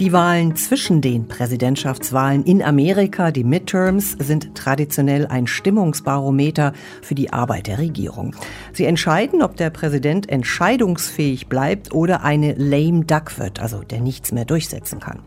Die Wahlen zwischen den Präsidentschaftswahlen in Amerika, die Midterms, sind traditionell ein Stimmungsbarometer für die Arbeit der Regierung. Sie entscheiden, ob der Präsident entscheidungsfähig bleibt oder eine lame duck wird, also der nichts mehr durchsetzen kann.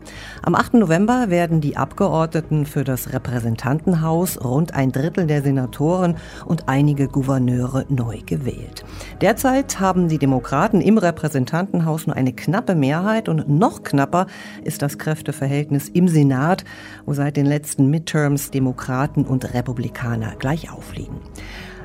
Am 8. November werden die Abgeordneten für das Repräsentantenhaus, rund ein Drittel der Senatoren und einige Gouverneure neu gewählt. Derzeit haben die Demokraten im Repräsentantenhaus nur eine knappe Mehrheit und noch knapper ist das Kräfteverhältnis im Senat, wo seit den letzten Midterms Demokraten und Republikaner gleich aufliegen.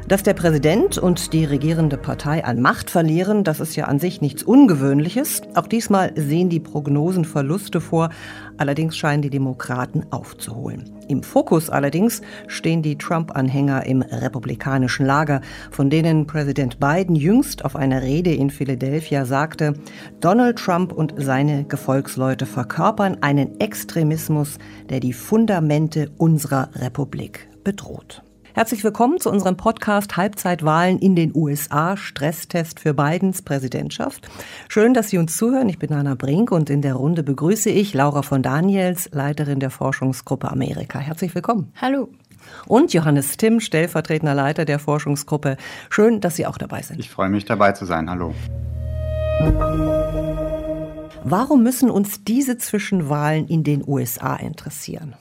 Dass der Präsident und die regierende Partei an Macht verlieren, das ist ja an sich nichts Ungewöhnliches. Auch diesmal sehen die Prognosen Verluste vor. Allerdings scheinen die Demokraten aufzuholen. Im Fokus allerdings stehen die Trump-Anhänger im republikanischen Lager, von denen Präsident Biden jüngst auf einer Rede in Philadelphia sagte, Donald Trump und seine Gefolgsleute verkörpern einen Extremismus, der die Fundamente unserer Republik bedroht. Herzlich willkommen zu unserem Podcast Halbzeitwahlen in den USA, Stresstest für Bidens Präsidentschaft. Schön, dass Sie uns zuhören. Ich bin Anna Brink und in der Runde begrüße ich Laura von Daniels, Leiterin der Forschungsgruppe Amerika. Herzlich willkommen. Hallo. Und Johannes Timm, stellvertretender Leiter der Forschungsgruppe. Schön, dass Sie auch dabei sind. Ich freue mich dabei zu sein. Hallo. Warum müssen uns diese Zwischenwahlen in den USA interessieren?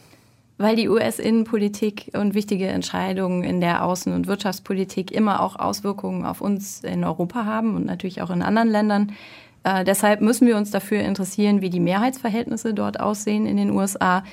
Weil die US-Innenpolitik und wichtige Entscheidungen in der Außen- und Wirtschaftspolitik immer auch Auswirkungen auf uns in Europa haben und natürlich auch in anderen Ländern. Äh, deshalb müssen wir uns dafür interessieren, wie die Mehrheitsverhältnisse dort aussehen in den USA.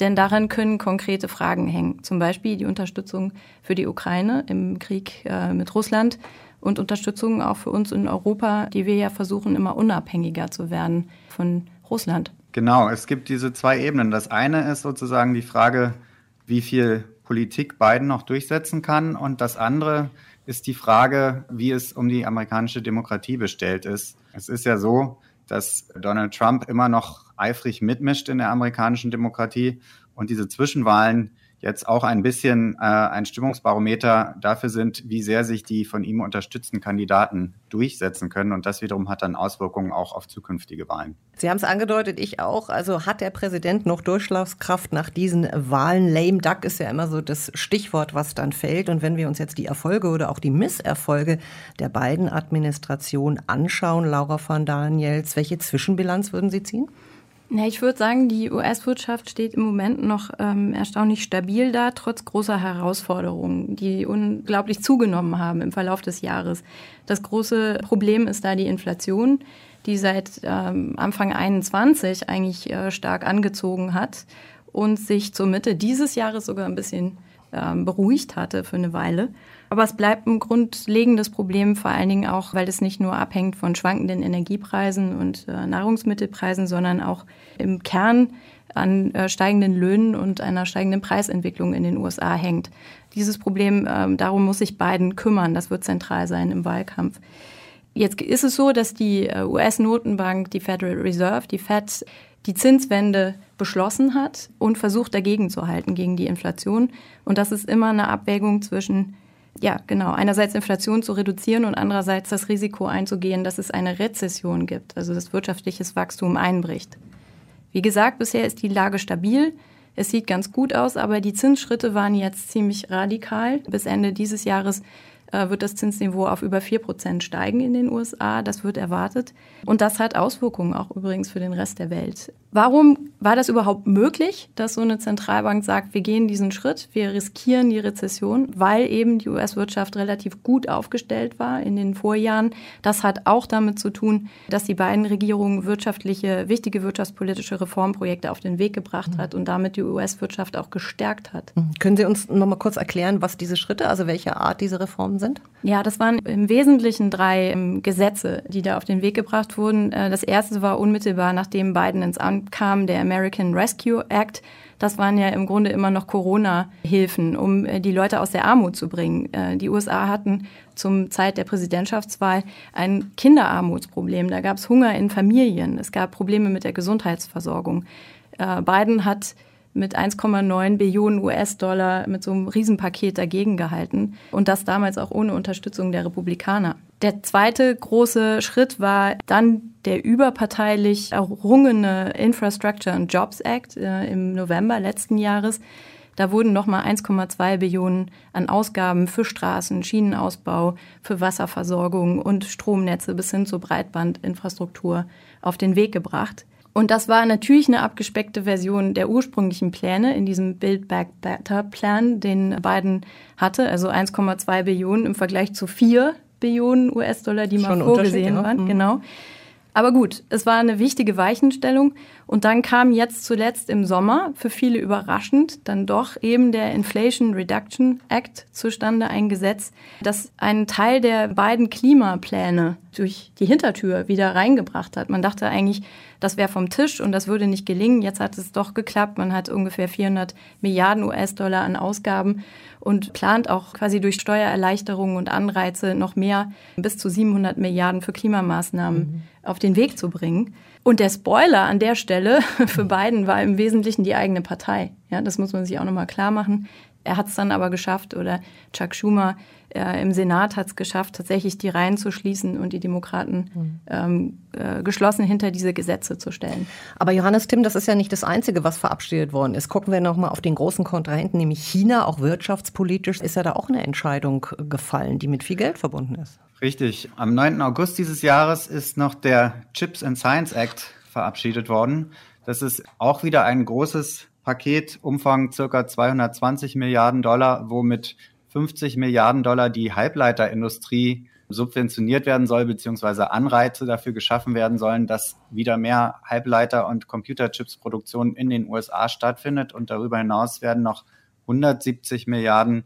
Denn daran können konkrete Fragen hängen. Zum Beispiel die Unterstützung für die Ukraine im Krieg äh, mit Russland und Unterstützung auch für uns in Europa, die wir ja versuchen, immer unabhängiger zu werden von Russland. Genau, es gibt diese zwei Ebenen. Das eine ist sozusagen die Frage, wie viel Politik Biden noch durchsetzen kann. Und das andere ist die Frage, wie es um die amerikanische Demokratie bestellt ist. Es ist ja so, dass Donald Trump immer noch eifrig mitmischt in der amerikanischen Demokratie und diese Zwischenwahlen jetzt auch ein bisschen äh, ein Stimmungsbarometer dafür sind, wie sehr sich die von ihm unterstützten Kandidaten durchsetzen können. Und das wiederum hat dann Auswirkungen auch auf zukünftige Wahlen. Sie haben es angedeutet, ich auch. Also hat der Präsident noch Durchschlagskraft nach diesen Wahlen? Lame Duck ist ja immer so das Stichwort, was dann fällt. Und wenn wir uns jetzt die Erfolge oder auch die Misserfolge der beiden Administrationen anschauen, Laura von Daniels, welche Zwischenbilanz würden Sie ziehen? Ja, ich würde sagen, die US-Wirtschaft steht im Moment noch ähm, erstaunlich stabil da, trotz großer Herausforderungen, die unglaublich zugenommen haben im Verlauf des Jahres. Das große Problem ist da die Inflation, die seit ähm, Anfang 21 eigentlich äh, stark angezogen hat und sich zur Mitte dieses Jahres sogar ein bisschen ähm, beruhigt hatte für eine Weile. Aber es bleibt ein grundlegendes Problem, vor allen Dingen auch, weil es nicht nur abhängt von schwankenden Energiepreisen und äh, Nahrungsmittelpreisen, sondern auch im Kern an äh, steigenden Löhnen und einer steigenden Preisentwicklung in den USA hängt. Dieses Problem, äh, darum muss sich Biden kümmern. Das wird zentral sein im Wahlkampf. Jetzt ist es so, dass die äh, US-Notenbank, die Federal Reserve, die Fed, die Zinswende beschlossen hat und versucht dagegen zu halten, gegen die Inflation. Und das ist immer eine Abwägung zwischen ja, genau. Einerseits Inflation zu reduzieren und andererseits das Risiko einzugehen, dass es eine Rezession gibt, also dass wirtschaftliches Wachstum einbricht. Wie gesagt, bisher ist die Lage stabil. Es sieht ganz gut aus, aber die Zinsschritte waren jetzt ziemlich radikal. Bis Ende dieses Jahres wird das Zinsniveau auf über 4 Prozent steigen in den USA. Das wird erwartet. Und das hat Auswirkungen auch übrigens für den Rest der Welt. Warum war das überhaupt möglich, dass so eine Zentralbank sagt, wir gehen diesen Schritt, wir riskieren die Rezession, weil eben die US-Wirtschaft relativ gut aufgestellt war in den Vorjahren. Das hat auch damit zu tun, dass die beiden Regierungen wirtschaftliche, wichtige wirtschaftspolitische Reformprojekte auf den Weg gebracht hat und damit die US-Wirtschaft auch gestärkt hat. Mhm. Können Sie uns noch mal kurz erklären, was diese Schritte, also welche Art diese Reformen sind? Ja, das waren im Wesentlichen drei ähm, Gesetze, die da auf den Weg gebracht wurden. Äh, das erste war unmittelbar, nachdem Biden ins Amt kam der American Rescue Act. Das waren ja im Grunde immer noch Corona-Hilfen, um äh, die Leute aus der Armut zu bringen. Äh, die USA hatten zum Zeit der Präsidentschaftswahl ein Kinderarmutsproblem. Da gab es Hunger in Familien. Es gab Probleme mit der Gesundheitsversorgung. Biden hat mit 1,9 Billionen US-Dollar mit so einem Riesenpaket dagegen gehalten und das damals auch ohne Unterstützung der Republikaner. Der zweite große Schritt war dann der überparteilich errungene Infrastructure and Jobs Act äh, im November letzten Jahres. Da wurden nochmal 1,2 Billionen an Ausgaben für Straßen, Schienenausbau, für Wasserversorgung und Stromnetze bis hin zur Breitbandinfrastruktur auf den Weg gebracht. Und das war natürlich eine abgespeckte Version der ursprünglichen Pläne in diesem Build Back Better Plan, den Biden hatte, also 1,2 Billionen im Vergleich zu 4 Billionen US-Dollar, die mal vorgesehen waren. Mhm. Genau. Aber gut, es war eine wichtige Weichenstellung. Und dann kam jetzt zuletzt im Sommer, für viele überraschend, dann doch eben der Inflation Reduction Act zustande, ein Gesetz, das einen Teil der beiden Klimapläne durch die Hintertür wieder reingebracht hat. Man dachte eigentlich, das wäre vom Tisch und das würde nicht gelingen. Jetzt hat es doch geklappt. Man hat ungefähr 400 Milliarden US-Dollar an Ausgaben und plant auch quasi durch Steuererleichterungen und Anreize noch mehr bis zu 700 Milliarden für Klimamaßnahmen mhm. auf den Weg zu bringen. Und der Spoiler an der Stelle für Biden war im Wesentlichen die eigene Partei. Ja, das muss man sich auch nochmal klar machen. Er hat es dann aber geschafft oder Chuck Schumer äh, im Senat hat es geschafft, tatsächlich die Reihen zu schließen und die Demokraten mhm. ähm, äh, geschlossen hinter diese Gesetze zu stellen. Aber Johannes Tim, das ist ja nicht das Einzige, was verabschiedet worden ist. Gucken wir nochmal auf den großen Kontrahenten, nämlich China. Auch wirtschaftspolitisch ist ja da auch eine Entscheidung gefallen, die mit viel Geld verbunden ist. Richtig. Am 9. August dieses Jahres ist noch der Chips and Science Act verabschiedet worden. Das ist auch wieder ein großes Paket, Umfang circa 220 Milliarden Dollar, womit 50 Milliarden Dollar die Halbleiterindustrie subventioniert werden soll, beziehungsweise Anreize dafür geschaffen werden sollen, dass wieder mehr Halbleiter- und Computerchips-Produktion in den USA stattfindet. Und darüber hinaus werden noch 170 Milliarden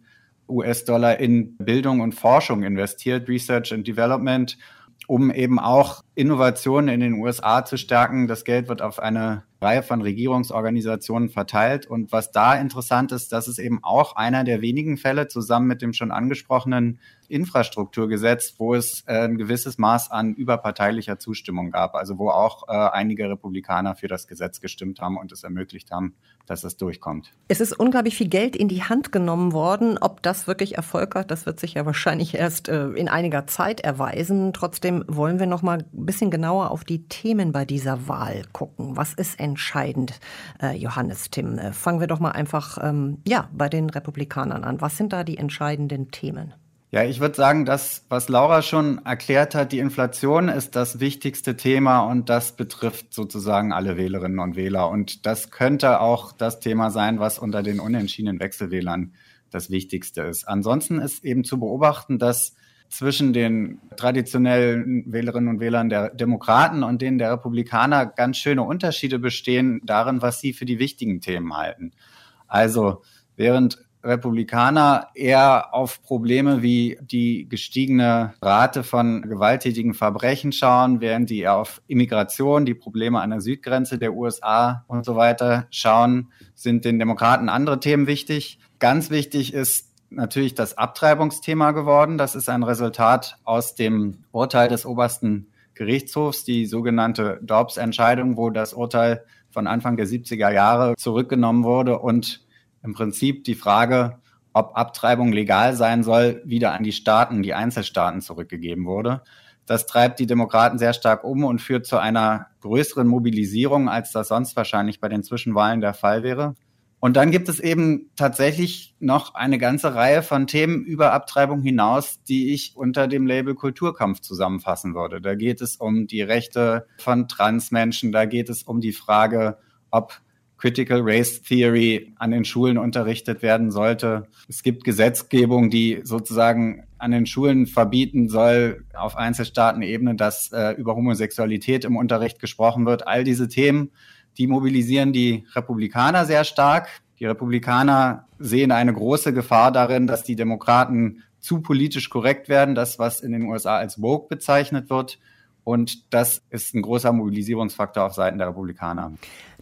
US-Dollar in Bildung und Forschung investiert, Research and Development, um eben auch Innovationen in den USA zu stärken. Das Geld wird auf eine Reihe von Regierungsorganisationen verteilt. Und was da interessant ist, das ist eben auch einer der wenigen Fälle zusammen mit dem schon angesprochenen Infrastrukturgesetz, wo es äh, ein gewisses Maß an überparteilicher Zustimmung gab. Also wo auch äh, einige Republikaner für das Gesetz gestimmt haben und es ermöglicht haben, dass es durchkommt. Es ist unglaublich viel Geld in die Hand genommen worden. Ob das wirklich Erfolg hat, das wird sich ja wahrscheinlich erst äh, in einiger Zeit erweisen. Trotzdem wollen wir noch mal ein bisschen genauer auf die Themen bei dieser Wahl gucken. Was ist entscheidend, Johannes Tim? Fangen wir doch mal einfach ähm, ja, bei den Republikanern an. Was sind da die entscheidenden Themen? Ja, ich würde sagen, das, was Laura schon erklärt hat, die Inflation ist das wichtigste Thema und das betrifft sozusagen alle Wählerinnen und Wähler. Und das könnte auch das Thema sein, was unter den unentschiedenen Wechselwählern das Wichtigste ist. Ansonsten ist eben zu beobachten, dass zwischen den traditionellen Wählerinnen und Wählern der Demokraten und denen der Republikaner ganz schöne Unterschiede bestehen darin, was sie für die wichtigen Themen halten. Also während Republikaner eher auf Probleme wie die gestiegene Rate von gewalttätigen Verbrechen schauen, während die eher auf Immigration, die Probleme an der Südgrenze der USA und so weiter schauen, sind den Demokraten andere Themen wichtig. Ganz wichtig ist natürlich das Abtreibungsthema geworden. Das ist ein Resultat aus dem Urteil des obersten Gerichtshofs, die sogenannte Dobbs-Entscheidung, wo das Urteil von Anfang der 70er Jahre zurückgenommen wurde und im Prinzip die Frage, ob Abtreibung legal sein soll, wieder an die Staaten, die Einzelstaaten zurückgegeben wurde. Das treibt die Demokraten sehr stark um und führt zu einer größeren Mobilisierung, als das sonst wahrscheinlich bei den Zwischenwahlen der Fall wäre. Und dann gibt es eben tatsächlich noch eine ganze Reihe von Themen über Abtreibung hinaus, die ich unter dem Label Kulturkampf zusammenfassen würde. Da geht es um die Rechte von Transmenschen, da geht es um die Frage, ob Critical Race Theory an den Schulen unterrichtet werden sollte. Es gibt Gesetzgebung, die sozusagen an den Schulen verbieten soll, auf Einzelstaatenebene, dass äh, über Homosexualität im Unterricht gesprochen wird. All diese Themen, die mobilisieren die Republikaner sehr stark. Die Republikaner sehen eine große Gefahr darin, dass die Demokraten zu politisch korrekt werden, das, was in den USA als Woke bezeichnet wird. Und das ist ein großer Mobilisierungsfaktor auf Seiten der Republikaner.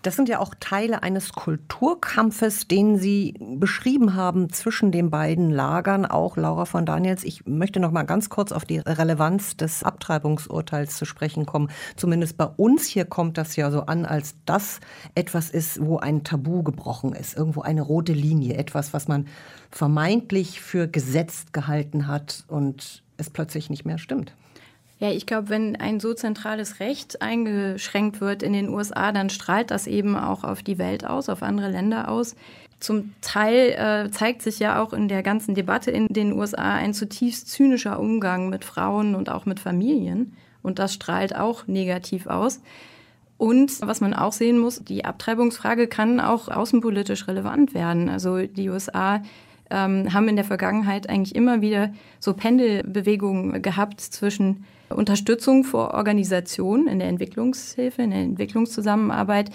Das sind ja auch Teile eines Kulturkampfes, den Sie beschrieben haben zwischen den beiden Lagern, auch Laura von Daniels. Ich möchte noch mal ganz kurz auf die Relevanz des Abtreibungsurteils zu sprechen kommen. Zumindest bei uns hier kommt das ja so an, als das etwas ist, wo ein Tabu gebrochen ist, irgendwo eine rote Linie, etwas, was man vermeintlich für gesetzt gehalten hat und es plötzlich nicht mehr stimmt. Ja, ich glaube, wenn ein so zentrales Recht eingeschränkt wird in den USA, dann strahlt das eben auch auf die Welt aus, auf andere Länder aus. Zum Teil äh, zeigt sich ja auch in der ganzen Debatte in den USA ein zutiefst zynischer Umgang mit Frauen und auch mit Familien. Und das strahlt auch negativ aus. Und was man auch sehen muss, die Abtreibungsfrage kann auch außenpolitisch relevant werden. Also die USA ähm, haben in der Vergangenheit eigentlich immer wieder so Pendelbewegungen gehabt zwischen Unterstützung vor Organisationen in der Entwicklungshilfe, in der Entwicklungszusammenarbeit,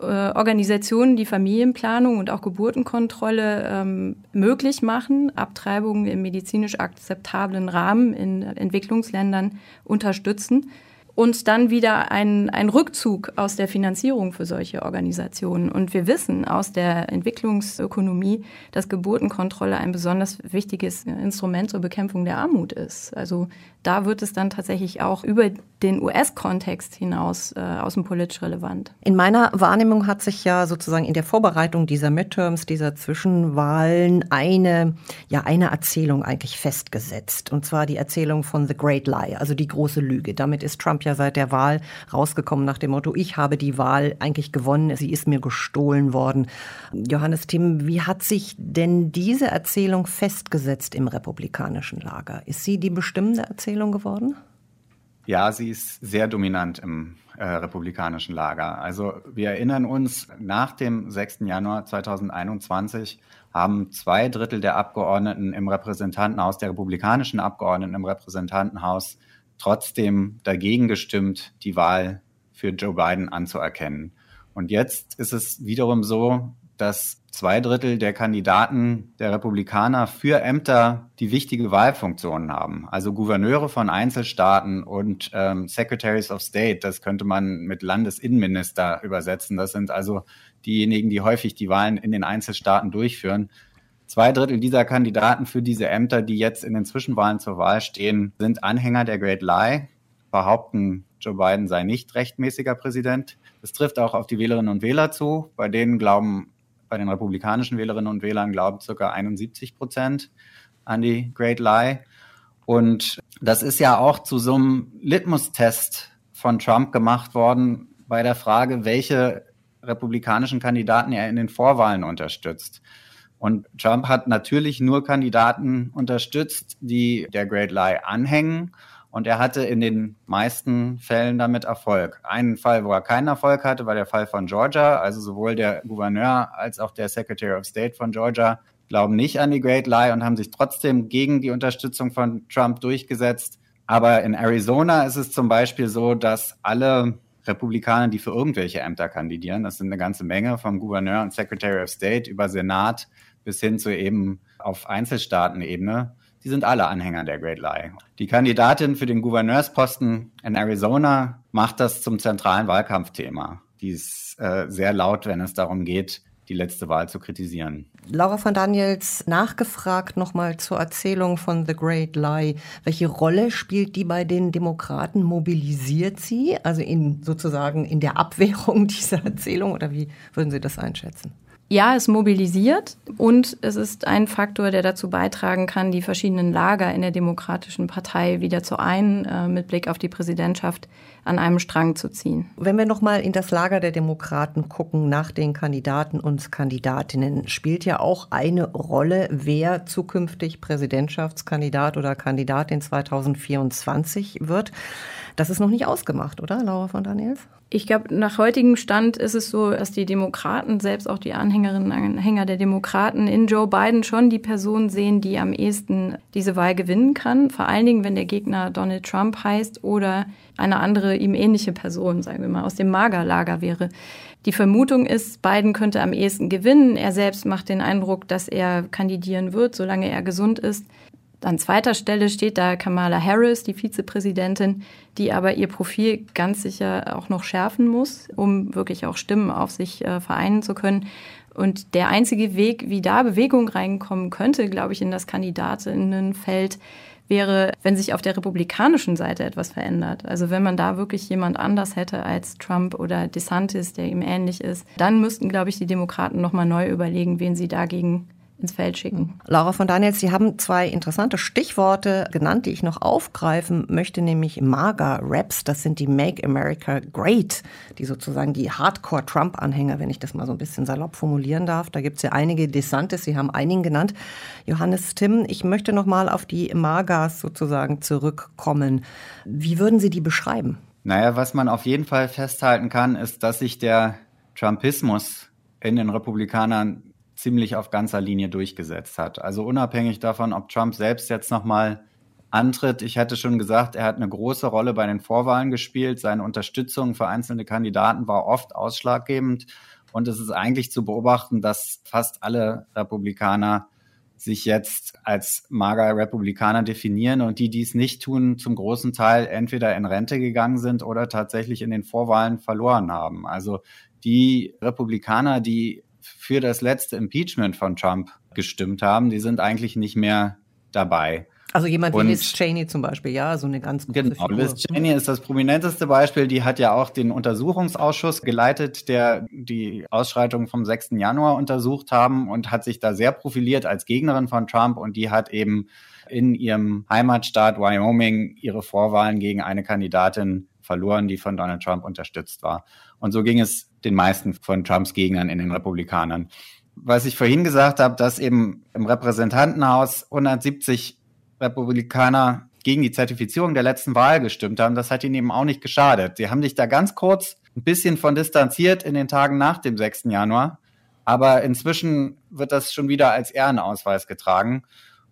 äh, Organisationen, die Familienplanung und auch Geburtenkontrolle ähm, möglich machen, Abtreibungen im medizinisch akzeptablen Rahmen in Entwicklungsländern unterstützen und dann wieder ein, Rückzug aus der Finanzierung für solche Organisationen. Und wir wissen aus der Entwicklungsökonomie, dass Geburtenkontrolle ein besonders wichtiges Instrument zur Bekämpfung der Armut ist. Also da wird es dann tatsächlich auch über den US-Kontext hinaus äh, außenpolitisch relevant. In meiner Wahrnehmung hat sich ja sozusagen in der Vorbereitung dieser Midterms, dieser Zwischenwahlen eine, ja, eine Erzählung eigentlich festgesetzt. Und zwar die Erzählung von The Great Lie, also die große Lüge. Damit ist Trump ja seit der Wahl rausgekommen nach dem Motto, ich habe die Wahl eigentlich gewonnen, sie ist mir gestohlen worden. Johannes Tim, wie hat sich denn diese Erzählung festgesetzt im republikanischen Lager? Ist sie die bestimmende Erzählung geworden? Ja, sie ist sehr dominant im äh, republikanischen Lager. Also wir erinnern uns, nach dem 6. Januar 2021 haben zwei Drittel der Abgeordneten im Repräsentantenhaus, der republikanischen Abgeordneten im Repräsentantenhaus, trotzdem dagegen gestimmt, die Wahl für Joe Biden anzuerkennen. Und jetzt ist es wiederum so, dass zwei Drittel der Kandidaten der Republikaner für Ämter die wichtige Wahlfunktionen haben. Also Gouverneure von Einzelstaaten und ähm, Secretaries of State, das könnte man mit Landesinnenminister übersetzen. Das sind also diejenigen, die häufig die Wahlen in den Einzelstaaten durchführen. Zwei Drittel dieser Kandidaten für diese Ämter, die jetzt in den Zwischenwahlen zur Wahl stehen, sind Anhänger der Great Lie, behaupten, Joe Biden sei nicht rechtmäßiger Präsident. Das trifft auch auf die Wählerinnen und Wähler zu. Bei denen glauben bei den republikanischen Wählerinnen und Wählern glauben ca. 71 Prozent an die Great Lie. Und das ist ja auch zu so einem Litmus-Test von Trump gemacht worden bei der Frage, welche republikanischen Kandidaten er in den Vorwahlen unterstützt. Und Trump hat natürlich nur Kandidaten unterstützt, die der Great Lie anhängen und er hatte in den meisten Fällen damit Erfolg. Einen Fall, wo er keinen Erfolg hatte, war der Fall von Georgia. Also sowohl der Gouverneur als auch der Secretary of State von Georgia glauben nicht an die Great Lie und haben sich trotzdem gegen die Unterstützung von Trump durchgesetzt. Aber in Arizona ist es zum Beispiel so, dass alle Republikaner, die für irgendwelche Ämter kandidieren, das sind eine ganze Menge, vom Gouverneur und Secretary of State über Senat bis hin zu eben auf Einzelstaatenebene, die sind alle Anhänger der Great Lie. Die Kandidatin für den Gouverneursposten in Arizona macht das zum zentralen Wahlkampfthema. Die ist äh, sehr laut, wenn es darum geht, die letzte Wahl zu kritisieren. Laura von Daniels nachgefragt nochmal zur Erzählung von The Great Lie. Welche Rolle spielt die bei den Demokraten? Mobilisiert sie, also in sozusagen in der Abwehrung dieser Erzählung oder wie würden Sie das einschätzen? Ja, es mobilisiert und es ist ein Faktor, der dazu beitragen kann, die verschiedenen Lager in der Demokratischen Partei wieder zu ein, äh, mit Blick auf die Präsidentschaft an einem Strang zu ziehen. Wenn wir nochmal in das Lager der Demokraten gucken, nach den Kandidaten und Kandidatinnen, spielt ja auch eine Rolle, wer zukünftig Präsidentschaftskandidat oder Kandidatin 2024 wird. Das ist noch nicht ausgemacht, oder, Laura von Daniels? Ich glaube, nach heutigem Stand ist es so, dass die Demokraten, selbst auch die Anhängerinnen und Anhänger der Demokraten, in Joe Biden schon die Person sehen, die am ehesten diese Wahl gewinnen kann. Vor allen Dingen, wenn der Gegner Donald Trump heißt oder eine andere ihm ähnliche Person, sagen wir mal, aus dem Magerlager wäre. Die Vermutung ist, Biden könnte am ehesten gewinnen. Er selbst macht den Eindruck, dass er kandidieren wird, solange er gesund ist. An zweiter Stelle steht da Kamala Harris, die Vizepräsidentin, die aber ihr Profil ganz sicher auch noch schärfen muss, um wirklich auch Stimmen auf sich äh, vereinen zu können. Und der einzige Weg, wie da Bewegung reinkommen könnte, glaube ich, in das Kandidatinnenfeld, wäre, wenn sich auf der republikanischen Seite etwas verändert. Also wenn man da wirklich jemand anders hätte als Trump oder DeSantis, der ihm ähnlich ist, dann müssten, glaube ich, die Demokraten nochmal neu überlegen, wen sie dagegen ins Feld schicken. Laura von Daniels, Sie haben zwei interessante Stichworte genannt, die ich noch aufgreifen möchte, nämlich MAGA-Raps. Das sind die Make America Great, die sozusagen die Hardcore-Trump-Anhänger, wenn ich das mal so ein bisschen salopp formulieren darf. Da gibt es ja einige Desantes, Sie haben einigen genannt. Johannes Tim, ich möchte noch mal auf die MAGAs sozusagen zurückkommen. Wie würden Sie die beschreiben? Naja, was man auf jeden Fall festhalten kann, ist, dass sich der Trumpismus in den Republikanern ziemlich auf ganzer Linie durchgesetzt hat. Also unabhängig davon, ob Trump selbst jetzt nochmal antritt. Ich hatte schon gesagt, er hat eine große Rolle bei den Vorwahlen gespielt. Seine Unterstützung für einzelne Kandidaten war oft ausschlaggebend. Und es ist eigentlich zu beobachten, dass fast alle Republikaner sich jetzt als mager Republikaner definieren und die, die es nicht tun, zum großen Teil entweder in Rente gegangen sind oder tatsächlich in den Vorwahlen verloren haben. Also die Republikaner, die für das letzte Impeachment von Trump gestimmt haben, die sind eigentlich nicht mehr dabei. Also jemand wie Liz Cheney zum Beispiel, ja, so eine ganz große Genau, Figur. Liz Cheney ist das prominenteste Beispiel. Die hat ja auch den Untersuchungsausschuss geleitet, der die Ausschreitungen vom 6. Januar untersucht haben und hat sich da sehr profiliert als Gegnerin von Trump und die hat eben in ihrem Heimatstaat Wyoming ihre Vorwahlen gegen eine Kandidatin verloren, die von Donald Trump unterstützt war. Und so ging es den meisten von Trumps Gegnern in den Republikanern. Was ich vorhin gesagt habe, dass eben im Repräsentantenhaus 170 Republikaner gegen die Zertifizierung der letzten Wahl gestimmt haben, das hat ihnen eben auch nicht geschadet. Sie haben sich da ganz kurz ein bisschen von distanziert in den Tagen nach dem 6. Januar. Aber inzwischen wird das schon wieder als Ehrenausweis getragen.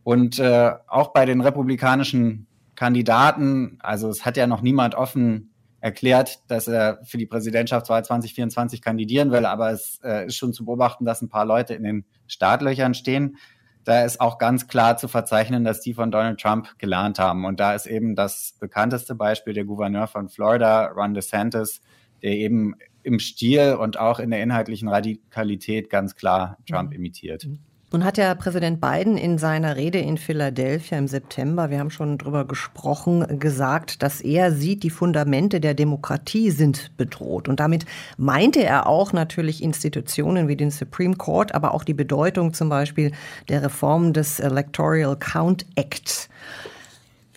Und äh, auch bei den republikanischen Kandidaten, also es hat ja noch niemand offen erklärt, dass er für die Präsidentschaftswahl 2024 kandidieren will, aber es äh, ist schon zu beobachten, dass ein paar Leute in den Startlöchern stehen. Da ist auch ganz klar zu verzeichnen, dass die von Donald Trump gelernt haben. Und da ist eben das bekannteste Beispiel der Gouverneur von Florida, Ron DeSantis, der eben im Stil und auch in der inhaltlichen Radikalität ganz klar Trump mhm. imitiert. Mhm. Nun hat ja Präsident Biden in seiner Rede in Philadelphia im September, wir haben schon drüber gesprochen, gesagt, dass er sieht, die Fundamente der Demokratie sind bedroht. Und damit meinte er auch natürlich Institutionen wie den Supreme Court, aber auch die Bedeutung zum Beispiel der Reform des Electoral Count Act.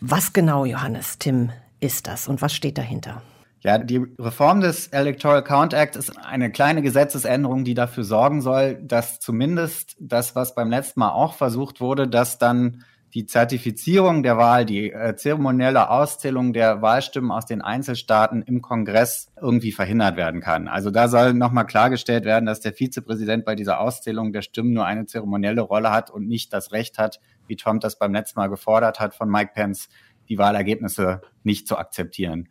Was genau, Johannes Tim, ist das und was steht dahinter? Ja, die Reform des Electoral Count Act ist eine kleine Gesetzesänderung, die dafür sorgen soll, dass zumindest das, was beim letzten Mal auch versucht wurde, dass dann die Zertifizierung der Wahl, die äh, zeremonielle Auszählung der Wahlstimmen aus den Einzelstaaten im Kongress irgendwie verhindert werden kann. Also da soll nochmal klargestellt werden, dass der Vizepräsident bei dieser Auszählung der Stimmen nur eine zeremonielle Rolle hat und nicht das Recht hat, wie Trump das beim letzten Mal gefordert hat von Mike Pence, die Wahlergebnisse nicht zu akzeptieren.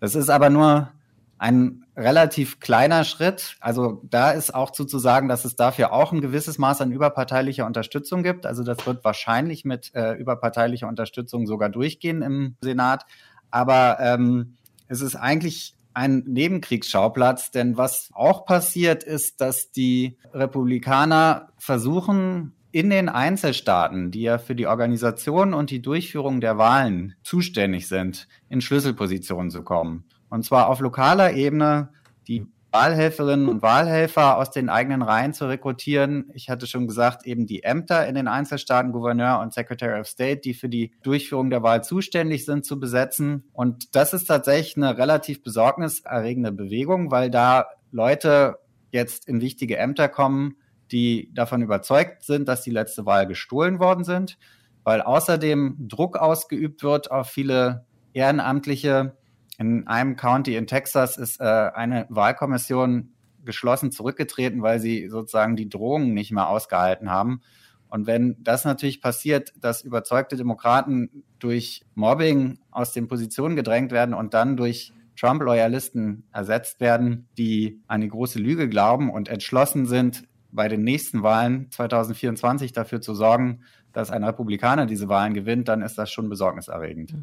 Das ist aber nur ein relativ kleiner Schritt. Also da ist auch zuzusagen, dass es dafür auch ein gewisses Maß an überparteilicher Unterstützung gibt. Also das wird wahrscheinlich mit äh, überparteilicher Unterstützung sogar durchgehen im Senat. Aber ähm, es ist eigentlich ein Nebenkriegsschauplatz, denn was auch passiert ist, dass die Republikaner versuchen, in den Einzelstaaten, die ja für die Organisation und die Durchführung der Wahlen zuständig sind, in Schlüsselpositionen zu kommen. Und zwar auf lokaler Ebene die Wahlhelferinnen und Wahlhelfer aus den eigenen Reihen zu rekrutieren. Ich hatte schon gesagt, eben die Ämter in den Einzelstaaten, Gouverneur und Secretary of State, die für die Durchführung der Wahl zuständig sind, zu besetzen. Und das ist tatsächlich eine relativ besorgniserregende Bewegung, weil da Leute jetzt in wichtige Ämter kommen, die davon überzeugt sind, dass die letzte Wahl gestohlen worden sind, weil außerdem Druck ausgeübt wird auf viele Ehrenamtliche. In einem County in Texas ist äh, eine Wahlkommission geschlossen zurückgetreten, weil sie sozusagen die Drohungen nicht mehr ausgehalten haben. Und wenn das natürlich passiert, dass überzeugte Demokraten durch Mobbing aus den Positionen gedrängt werden und dann durch Trump-Loyalisten ersetzt werden, die an die große Lüge glauben und entschlossen sind, bei den nächsten Wahlen 2024 dafür zu sorgen, dass ein Republikaner diese Wahlen gewinnt, dann ist das schon besorgniserregend.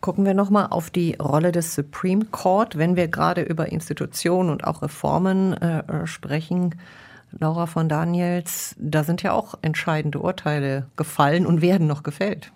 Gucken wir nochmal auf die Rolle des Supreme Court, wenn wir gerade über Institutionen und auch Reformen äh, sprechen. Laura von Daniels, da sind ja auch entscheidende Urteile gefallen und werden noch gefällt.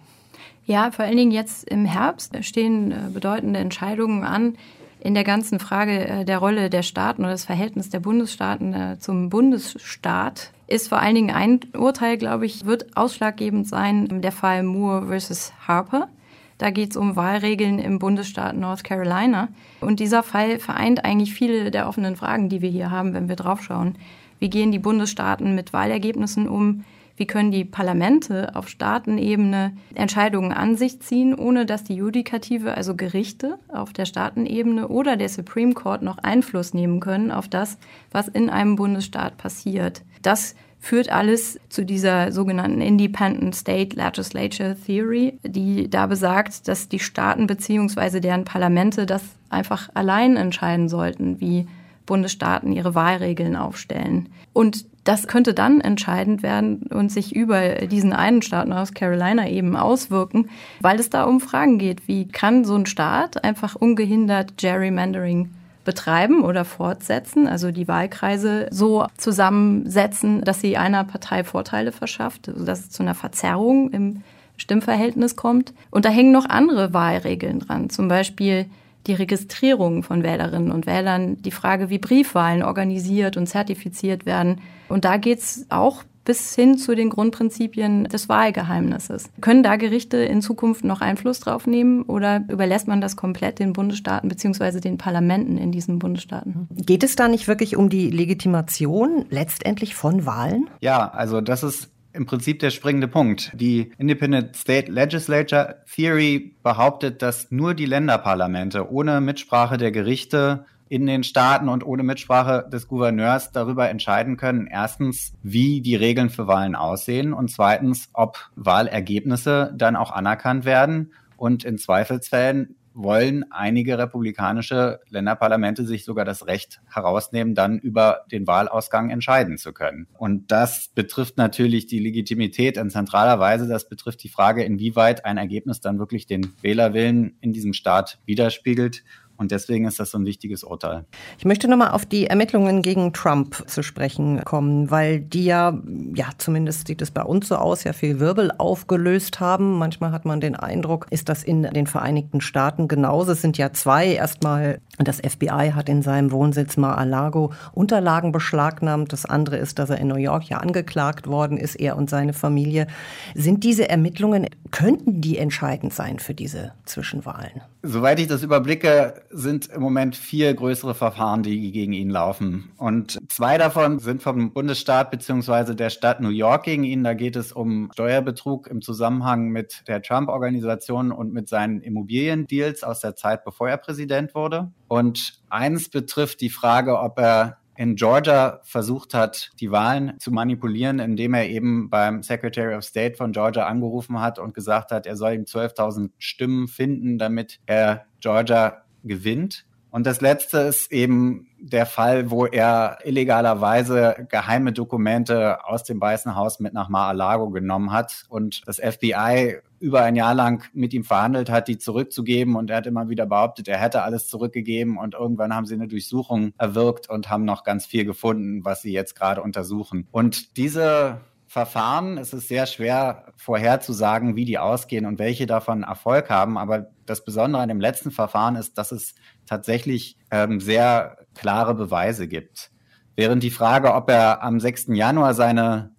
Ja, vor allen Dingen jetzt im Herbst stehen äh, bedeutende Entscheidungen an, in der ganzen Frage äh, der Rolle der Staaten oder das Verhältnis der Bundesstaaten äh, zum Bundesstaat ist vor allen Dingen ein Urteil, glaube ich, wird ausschlaggebend sein, der Fall Moore versus Harper. Da geht es um Wahlregeln im Bundesstaat North Carolina. Und dieser Fall vereint eigentlich viele der offenen Fragen, die wir hier haben, wenn wir draufschauen. Wie gehen die Bundesstaaten mit Wahlergebnissen um? Wie können die Parlamente auf Staatenebene Entscheidungen an sich ziehen, ohne dass die Judikative, also Gerichte auf der Staatenebene oder der Supreme Court noch Einfluss nehmen können auf das, was in einem Bundesstaat passiert? Das führt alles zu dieser sogenannten Independent State Legislature Theory, die da besagt, dass die Staaten bzw. deren Parlamente das einfach allein entscheiden sollten, wie Bundesstaaten ihre Wahlregeln aufstellen. Und das könnte dann entscheidend werden und sich über diesen einen Staat North Carolina eben auswirken, weil es da um Fragen geht, wie kann so ein Staat einfach ungehindert Gerrymandering betreiben oder fortsetzen, also die Wahlkreise so zusammensetzen, dass sie einer Partei Vorteile verschafft, also dass es zu einer Verzerrung im Stimmverhältnis kommt. Und da hängen noch andere Wahlregeln dran, zum Beispiel die Registrierung von Wählerinnen und Wählern, die Frage, wie Briefwahlen organisiert und zertifiziert werden. Und da geht es auch bis hin zu den Grundprinzipien des Wahlgeheimnisses. Können da Gerichte in Zukunft noch Einfluss drauf nehmen oder überlässt man das komplett den Bundesstaaten bzw. den Parlamenten in diesen Bundesstaaten? Geht es da nicht wirklich um die Legitimation letztendlich von Wahlen? Ja, also das ist im Prinzip der springende Punkt. Die Independent State Legislature Theory behauptet, dass nur die Länderparlamente ohne Mitsprache der Gerichte in den Staaten und ohne Mitsprache des Gouverneurs darüber entscheiden können, erstens, wie die Regeln für Wahlen aussehen und zweitens, ob Wahlergebnisse dann auch anerkannt werden und in Zweifelsfällen wollen einige republikanische Länderparlamente sich sogar das Recht herausnehmen, dann über den Wahlausgang entscheiden zu können. Und das betrifft natürlich die Legitimität in zentraler Weise. Das betrifft die Frage, inwieweit ein Ergebnis dann wirklich den Wählerwillen in diesem Staat widerspiegelt und deswegen ist das so ein wichtiges Urteil. Ich möchte nochmal auf die Ermittlungen gegen Trump zu sprechen kommen, weil die ja, ja, zumindest sieht es bei uns so aus, ja viel Wirbel aufgelöst haben. Manchmal hat man den Eindruck, ist das in den Vereinigten Staaten genauso. Es sind ja zwei. Erstmal das FBI hat in seinem Wohnsitz Mar-a-Lago Unterlagen beschlagnahmt. Das andere ist, dass er in New York ja angeklagt worden ist, er und seine Familie. Sind diese Ermittlungen, könnten die entscheidend sein für diese Zwischenwahlen? Soweit ich das überblicke, sind im Moment vier größere Verfahren, die gegen ihn laufen. Und zwei davon sind vom Bundesstaat bzw. der Stadt New York gegen ihn. Da geht es um Steuerbetrug im Zusammenhang mit der Trump-Organisation und mit seinen Immobiliendeals aus der Zeit, bevor er Präsident wurde. Und eins betrifft die Frage, ob er in Georgia versucht hat, die Wahlen zu manipulieren, indem er eben beim Secretary of State von Georgia angerufen hat und gesagt hat, er soll ihm 12.000 Stimmen finden, damit er Georgia gewinnt. Und das letzte ist eben der Fall, wo er illegalerweise geheime Dokumente aus dem Weißen Haus mit nach Mar-a-Lago genommen hat und das FBI über ein Jahr lang mit ihm verhandelt hat, die zurückzugeben. Und er hat immer wieder behauptet, er hätte alles zurückgegeben. Und irgendwann haben sie eine Durchsuchung erwirkt und haben noch ganz viel gefunden, was sie jetzt gerade untersuchen. Und diese Verfahren. Es ist sehr schwer vorherzusagen, wie die ausgehen und welche davon Erfolg haben. Aber das Besondere an dem letzten Verfahren ist, dass es tatsächlich ähm, sehr klare Beweise gibt. Während die Frage, ob er am 6. Januar seine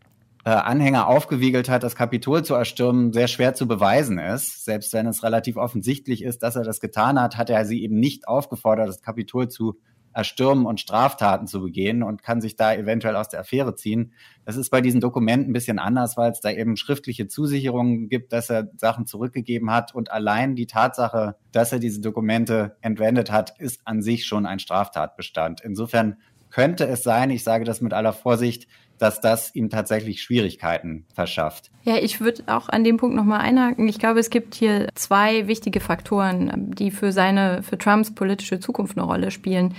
äh, Anhänger aufgewiegelt hat, das Kapitol zu erstürmen, sehr schwer zu beweisen ist. Selbst wenn es relativ offensichtlich ist, dass er das getan hat, hat er sie eben nicht aufgefordert, das Kapitol zu erstürmen und Straftaten zu begehen und kann sich da eventuell aus der Affäre ziehen. Das ist bei diesen Dokumenten ein bisschen anders, weil es da eben schriftliche Zusicherungen gibt, dass er Sachen zurückgegeben hat und allein die Tatsache, dass er diese Dokumente entwendet hat, ist an sich schon ein Straftatbestand. Insofern könnte es sein, ich sage das mit aller Vorsicht, dass das ihm tatsächlich Schwierigkeiten verschafft. Ja, ich würde auch an dem Punkt nochmal einhaken. Ich glaube, es gibt hier zwei wichtige Faktoren, die für seine, für Trumps politische Zukunft eine Rolle spielen.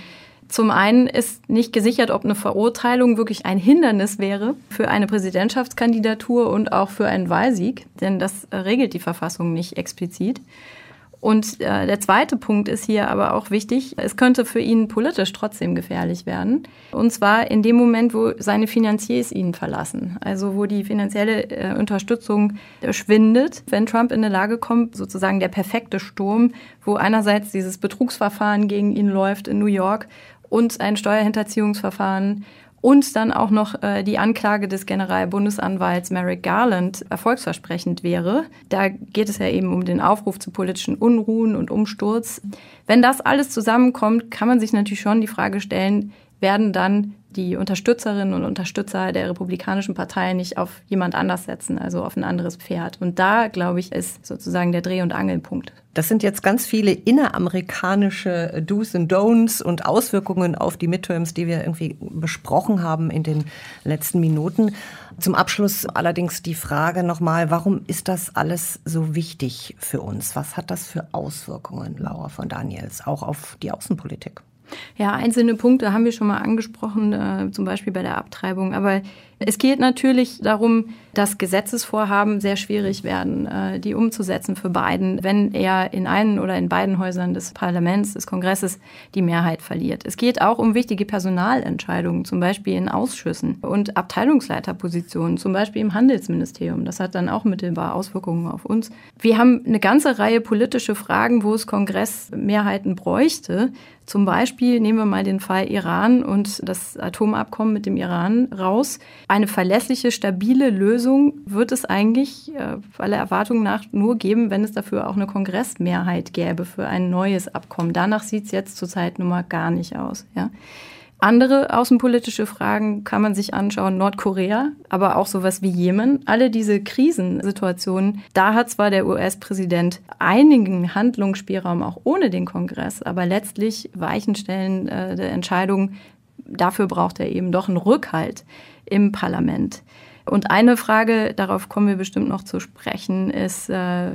Zum einen ist nicht gesichert, ob eine Verurteilung wirklich ein Hindernis wäre für eine Präsidentschaftskandidatur und auch für einen Wahlsieg, denn das regelt die Verfassung nicht explizit. Und äh, der zweite Punkt ist hier aber auch wichtig. Es könnte für ihn politisch trotzdem gefährlich werden. Und zwar in dem Moment, wo seine Finanziers ihn verlassen. Also wo die finanzielle äh, Unterstützung äh, schwindet. Wenn Trump in eine Lage kommt, sozusagen der perfekte Sturm, wo einerseits dieses Betrugsverfahren gegen ihn läuft in New York und ein Steuerhinterziehungsverfahren und dann auch noch äh, die Anklage des Generalbundesanwalts Merrick Garland erfolgsversprechend wäre. Da geht es ja eben um den Aufruf zu politischen Unruhen und Umsturz. Wenn das alles zusammenkommt, kann man sich natürlich schon die Frage stellen, werden dann die Unterstützerinnen und Unterstützer der Republikanischen Partei nicht auf jemand anders setzen, also auf ein anderes Pferd. Und da, glaube ich, ist sozusagen der Dreh- und Angelpunkt. Das sind jetzt ganz viele inneramerikanische Do's und Don'ts und Auswirkungen auf die Midterms, die wir irgendwie besprochen haben in den letzten Minuten. Zum Abschluss allerdings die Frage nochmal, warum ist das alles so wichtig für uns? Was hat das für Auswirkungen, Laura von Daniels, auch auf die Außenpolitik? Ja, einzelne Punkte haben wir schon mal angesprochen, äh, zum Beispiel bei der Abtreibung. Aber es geht natürlich darum, dass Gesetzesvorhaben sehr schwierig werden, äh, die umzusetzen für Biden, wenn er in einen oder in beiden Häusern des Parlaments, des Kongresses die Mehrheit verliert. Es geht auch um wichtige Personalentscheidungen, zum Beispiel in Ausschüssen und Abteilungsleiterpositionen, zum Beispiel im Handelsministerium. Das hat dann auch mittelbar Auswirkungen auf uns. Wir haben eine ganze Reihe politische Fragen, wo es Kongressmehrheiten bräuchte. Zum Beispiel nehmen wir mal den Fall Iran und das Atomabkommen mit dem Iran raus. Eine verlässliche, stabile Lösung wird es eigentlich äh, aller Erwartungen nach nur geben, wenn es dafür auch eine Kongressmehrheit gäbe für ein neues Abkommen. Danach sieht es jetzt zurzeit nun mal gar nicht aus. Ja. Andere außenpolitische Fragen kann man sich anschauen, Nordkorea, aber auch sowas wie Jemen. Alle diese Krisensituationen, da hat zwar der US-Präsident einigen Handlungsspielraum auch ohne den Kongress, aber letztlich Weichenstellen äh, der Entscheidung, dafür braucht er eben doch einen Rückhalt im Parlament. Und eine Frage, darauf kommen wir bestimmt noch zu sprechen, ist äh,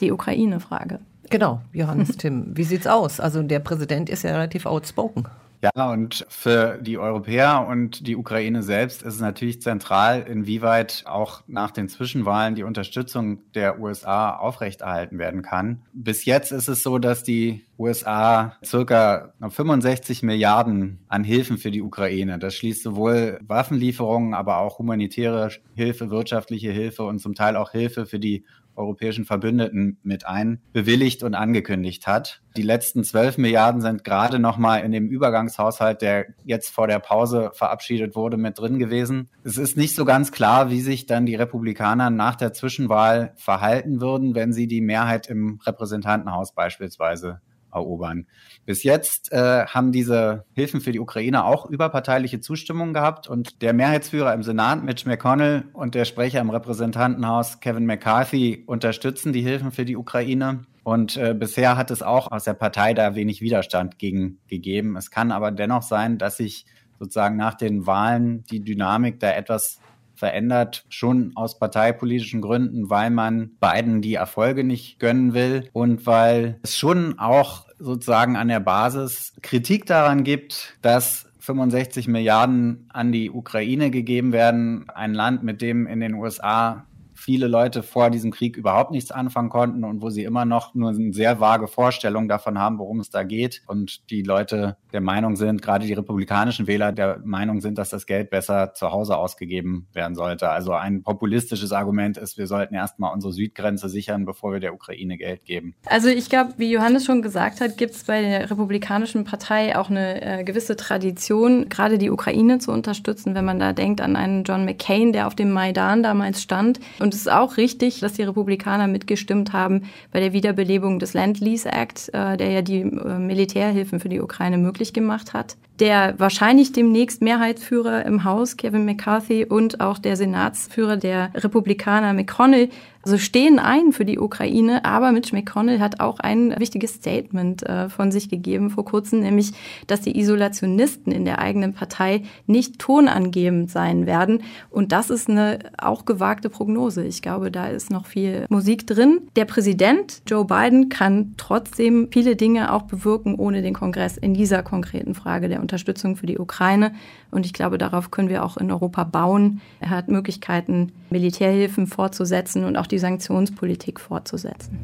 die Ukraine-Frage. Genau, Johannes Tim. Wie sieht's aus? Also der Präsident ist ja relativ outspoken. Ja, und für die Europäer und die Ukraine selbst ist es natürlich zentral, inwieweit auch nach den Zwischenwahlen die Unterstützung der USA aufrechterhalten werden kann. Bis jetzt ist es so, dass die USA circa 65 Milliarden an Hilfen für die Ukraine. Das schließt sowohl Waffenlieferungen, aber auch humanitäre Hilfe, wirtschaftliche Hilfe und zum Teil auch Hilfe für die europäischen Verbündeten mit ein, bewilligt und angekündigt hat. Die letzten 12 Milliarden sind gerade noch mal in dem Übergangshaushalt, der jetzt vor der Pause verabschiedet wurde, mit drin gewesen. Es ist nicht so ganz klar, wie sich dann die Republikaner nach der Zwischenwahl verhalten würden, wenn sie die Mehrheit im Repräsentantenhaus beispielsweise erobern. Bis jetzt äh, haben diese Hilfen für die Ukraine auch überparteiliche Zustimmung gehabt und der Mehrheitsführer im Senat, Mitch McConnell, und der Sprecher im Repräsentantenhaus, Kevin McCarthy, unterstützen die Hilfen für die Ukraine. Und äh, bisher hat es auch aus der Partei da wenig Widerstand gegen gegeben. Es kann aber dennoch sein, dass sich sozusagen nach den Wahlen die Dynamik da etwas verändert, schon aus parteipolitischen Gründen, weil man beiden die Erfolge nicht gönnen will und weil es schon auch sozusagen an der Basis Kritik daran gibt, dass 65 Milliarden an die Ukraine gegeben werden, ein Land, mit dem in den USA viele Leute vor diesem Krieg überhaupt nichts anfangen konnten und wo sie immer noch nur eine sehr vage Vorstellung davon haben, worum es da geht. Und die Leute der Meinung sind, gerade die republikanischen Wähler der Meinung sind, dass das Geld besser zu Hause ausgegeben werden sollte. Also ein populistisches Argument ist, wir sollten erstmal unsere Südgrenze sichern, bevor wir der Ukraine Geld geben. Also ich glaube, wie Johannes schon gesagt hat, gibt es bei der Republikanischen Partei auch eine äh, gewisse Tradition, gerade die Ukraine zu unterstützen, wenn man da denkt an einen John McCain, der auf dem Maidan damals stand und und es ist auch richtig, dass die Republikaner mitgestimmt haben bei der Wiederbelebung des Land-Lease Act, äh, der ja die äh, Militärhilfen für die Ukraine möglich gemacht hat. Der wahrscheinlich demnächst Mehrheitsführer im Haus, Kevin McCarthy, und auch der Senatsführer der Republikaner, McConnell, also stehen ein für die Ukraine, aber Mitch McConnell hat auch ein wichtiges Statement äh, von sich gegeben vor kurzem, nämlich, dass die Isolationisten in der eigenen Partei nicht tonangebend sein werden. Und das ist eine auch gewagte Prognose. Ich glaube, da ist noch viel Musik drin. Der Präsident Joe Biden kann trotzdem viele Dinge auch bewirken ohne den Kongress in dieser konkreten Frage der Unterstützung für die Ukraine. Und ich glaube, darauf können wir auch in Europa bauen. Er hat Möglichkeiten, Militärhilfen fortzusetzen und auch die Sanktionspolitik fortzusetzen.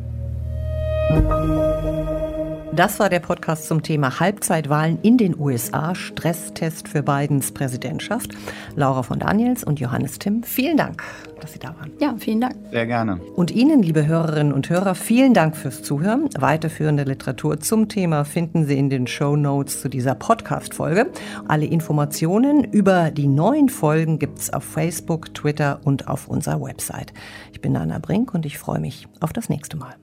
Das war der Podcast zum Thema Halbzeitwahlen in den USA, Stresstest für Bidens Präsidentschaft. Laura von Daniels und Johannes Timm, vielen Dank, dass Sie da waren. Ja, vielen Dank. Sehr gerne. Und Ihnen, liebe Hörerinnen und Hörer, vielen Dank fürs Zuhören. Weiterführende Literatur zum Thema finden Sie in den Show Notes zu dieser Podcast-Folge. Alle Informationen über die neuen Folgen gibt es auf Facebook, Twitter und auf unserer Website. Ich bin Anna Brink und ich freue mich auf das nächste Mal.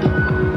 thank you